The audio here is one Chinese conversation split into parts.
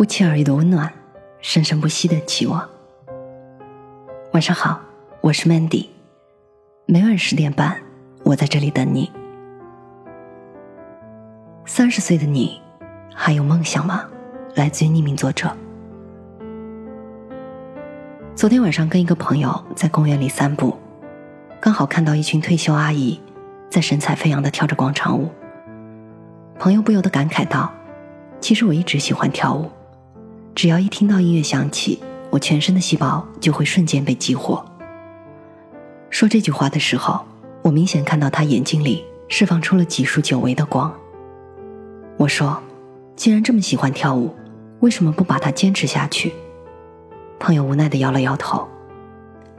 不期而遇的温暖，生生不息的期望。晚上好，我是 Mandy，每晚十点半，我在这里等你。三十岁的你，还有梦想吗？来自于匿名作者。昨天晚上跟一个朋友在公园里散步，刚好看到一群退休阿姨在神采飞扬的跳着广场舞。朋友不由得感慨道：“其实我一直喜欢跳舞，只要一听到音乐响起，我全身的细胞就会瞬间被激活。”说这句话的时候，我明显看到他眼睛里释放出了几束久违的光。我说：“既然这么喜欢跳舞，为什么不把它坚持下去？”朋友无奈的摇了摇头，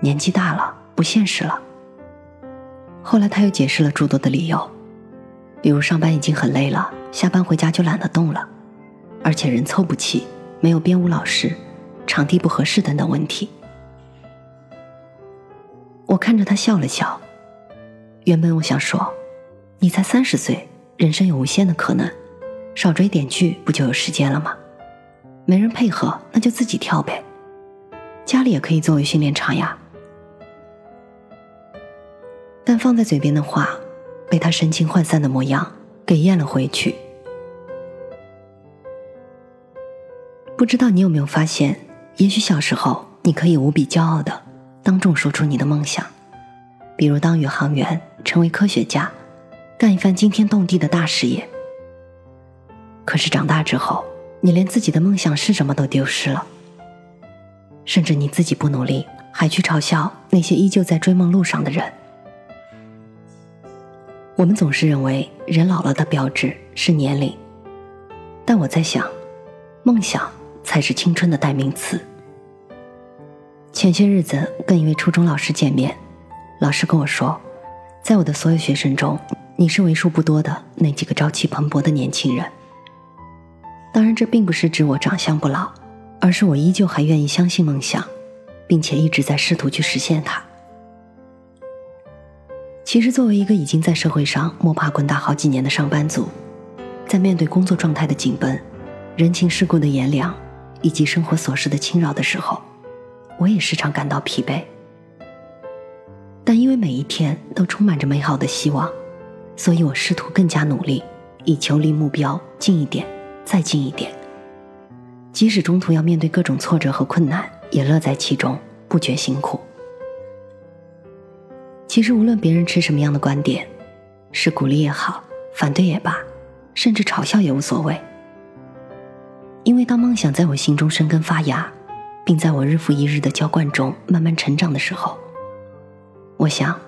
年纪大了，不现实了。后来他又解释了诸多的理由，比如上班已经很累了，下班回家就懒得动了，而且人凑不齐，没有编舞老师，场地不合适等等问题。我看着他笑了笑，原本我想说，你才三十岁，人生有无限的可能，少追点剧不就有时间了吗？没人配合，那就自己跳呗。家里也可以作为训练场呀，但放在嘴边的话，被他神情涣散的模样给咽了回去。不知道你有没有发现，也许小时候你可以无比骄傲的当众说出你的梦想，比如当宇航员、成为科学家、干一番惊天动地的大事业。可是长大之后，你连自己的梦想是什么都丢失了。甚至你自己不努力，还去嘲笑那些依旧在追梦路上的人。我们总是认为人老了的标志是年龄，但我在想，梦想才是青春的代名词。前些日子跟一位初中老师见面，老师跟我说，在我的所有学生中，你是为数不多的那几个朝气蓬勃的年轻人。当然，这并不是指我长相不老。而是我依旧还愿意相信梦想，并且一直在试图去实现它。其实，作为一个已经在社会上摸爬滚打好几年的上班族，在面对工作状态的紧绷、人情世故的炎凉以及生活琐事的侵扰的时候，我也时常感到疲惫。但因为每一天都充满着美好的希望，所以我试图更加努力，以求离目标近一点，再近一点。即使中途要面对各种挫折和困难，也乐在其中，不觉辛苦。其实无论别人持什么样的观点，是鼓励也好，反对也罢，甚至嘲笑也无所谓。因为当梦想在我心中生根发芽，并在我日复一日的浇灌中慢慢成长的时候，我想，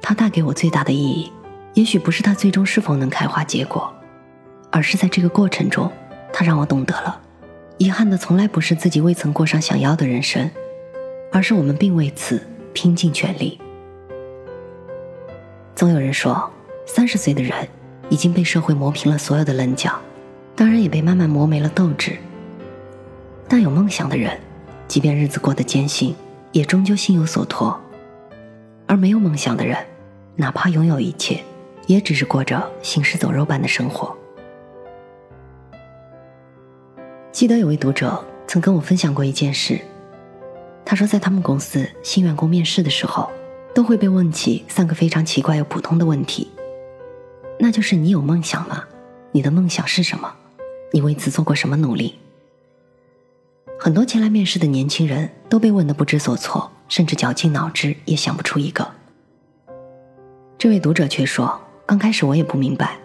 它带给我最大的意义，也许不是它最终是否能开花结果，而是在这个过程中，它让我懂得了。遗憾的从来不是自己未曾过上想要的人生，而是我们并为此拼尽全力。总有人说，三十岁的人已经被社会磨平了所有的棱角，当然也被慢慢磨没了斗志。但有梦想的人，即便日子过得艰辛，也终究心有所托；而没有梦想的人，哪怕拥有一切，也只是过着行尸走肉般的生活。记得有位读者曾跟我分享过一件事，他说在他们公司新员工面试的时候，都会被问起三个非常奇怪又普通的问题，那就是你有梦想吗？你的梦想是什么？你为此做过什么努力？很多前来面试的年轻人都被问得不知所措，甚至绞尽脑汁也想不出一个。这位读者却说，刚开始我也不明白。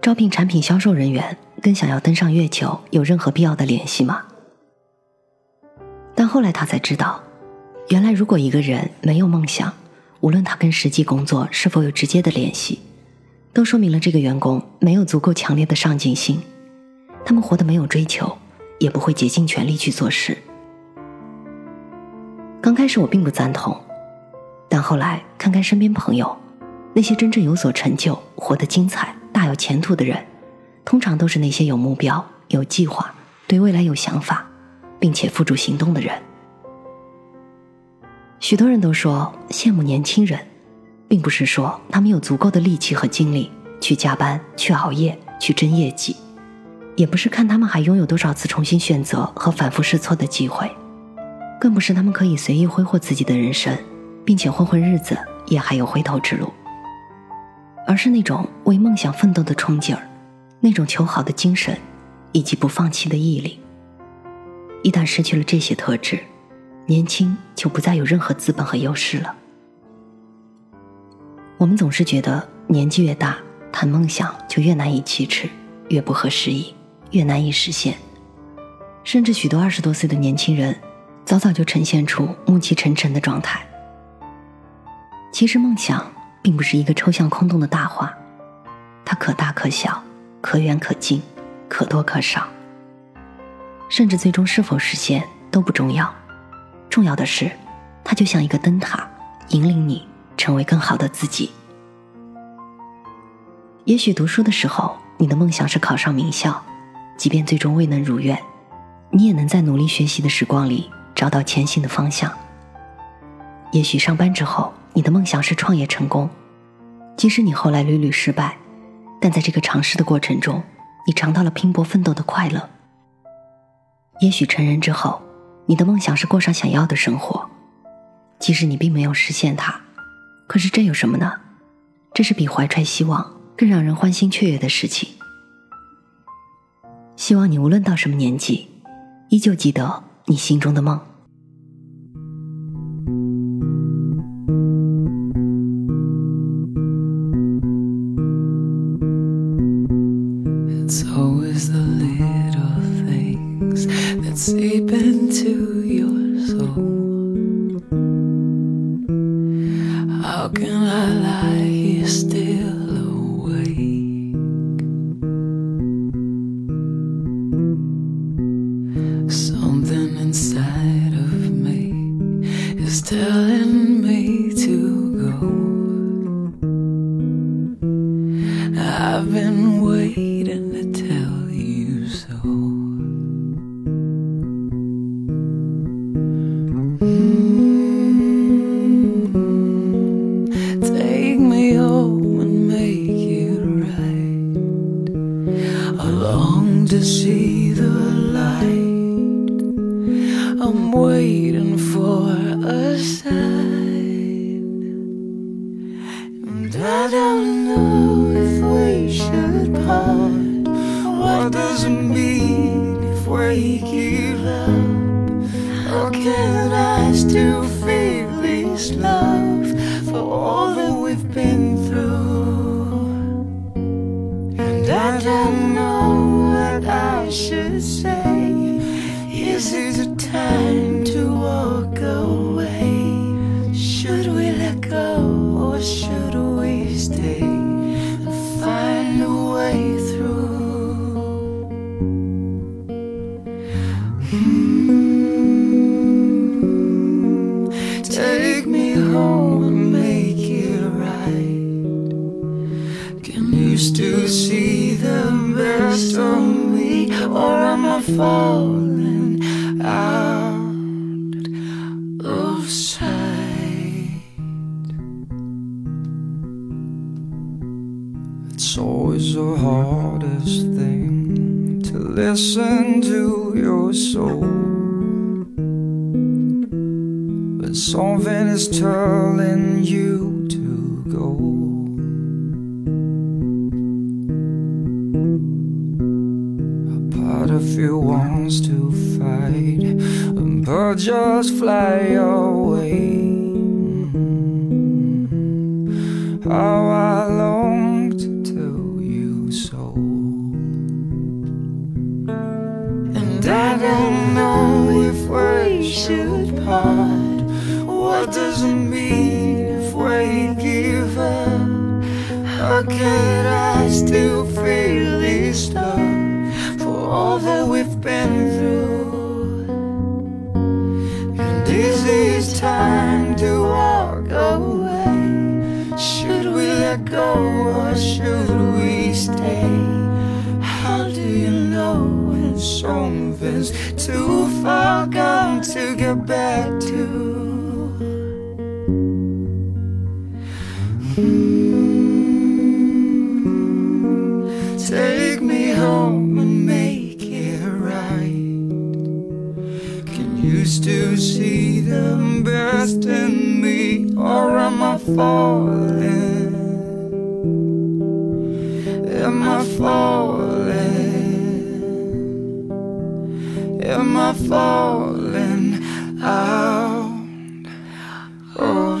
招聘产品销售人员跟想要登上月球有任何必要的联系吗？但后来他才知道，原来如果一个人没有梦想，无论他跟实际工作是否有直接的联系，都说明了这个员工没有足够强烈的上进心。他们活得没有追求，也不会竭尽全力去做事。刚开始我并不赞同，但后来看看身边朋友，那些真正有所成就、活得精彩。大有前途的人，通常都是那些有目标、有计划、对未来有想法，并且付诸行动的人。许多人都说羡慕年轻人，并不是说他们有足够的力气和精力去加班、去熬夜、去争业绩，也不是看他们还拥有多少次重新选择和反复试错的机会，更不是他们可以随意挥霍自己的人生，并且混混日子也还有回头之路，而是那种为梦想奋斗的冲劲儿，那种求好的精神，以及不放弃的毅力。一旦失去了这些特质，年轻就不再有任何资本和优势了。我们总是觉得年纪越大，谈梦想就越难以启齿，越不合时宜，越难以实现。甚至许多二十多岁的年轻人，早早就呈现出暮气沉沉的状态。其实梦想并不是一个抽象空洞的大话，它可大可小，可远可近，可多可少。甚至最终是否实现都不重要，重要的是，它就像一个灯塔，引领你成为更好的自己。也许读书的时候，你的梦想是考上名校，即便最终未能如愿，你也能在努力学习的时光里找到前行的方向。也许上班之后，你的梦想是创业成功，即使你后来屡屡失败，但在这个尝试的过程中，你尝到了拼搏奋斗的快乐。也许成人之后，你的梦想是过上想要的生活，即使你并没有实现它，可是这有什么呢？这是比怀揣希望更让人欢欣雀跃的事情。希望你无论到什么年纪，依旧记得你心中的梦。seep into your soul. How can I lie here still inside of me is telling say. Is it a time to walk away? Should we let go or should we stay and find a way through? Hmm. Take me home and make it right. Can you still see the best of me, or am I falling out of sight? It's always the hardest thing to listen to your soul. But something is telling you to go. Wants to fight, but just fly away. How I long to tell you so. And I don't know if we should part. What does it mean if we give up? How can I still feel this love all that we've been through? And is this time to walk away? Should we let go or should we stay? How do you know when something's too far gone to get back to? You still see the best in me, or am I falling? Am I falling? Am I falling out? Oh,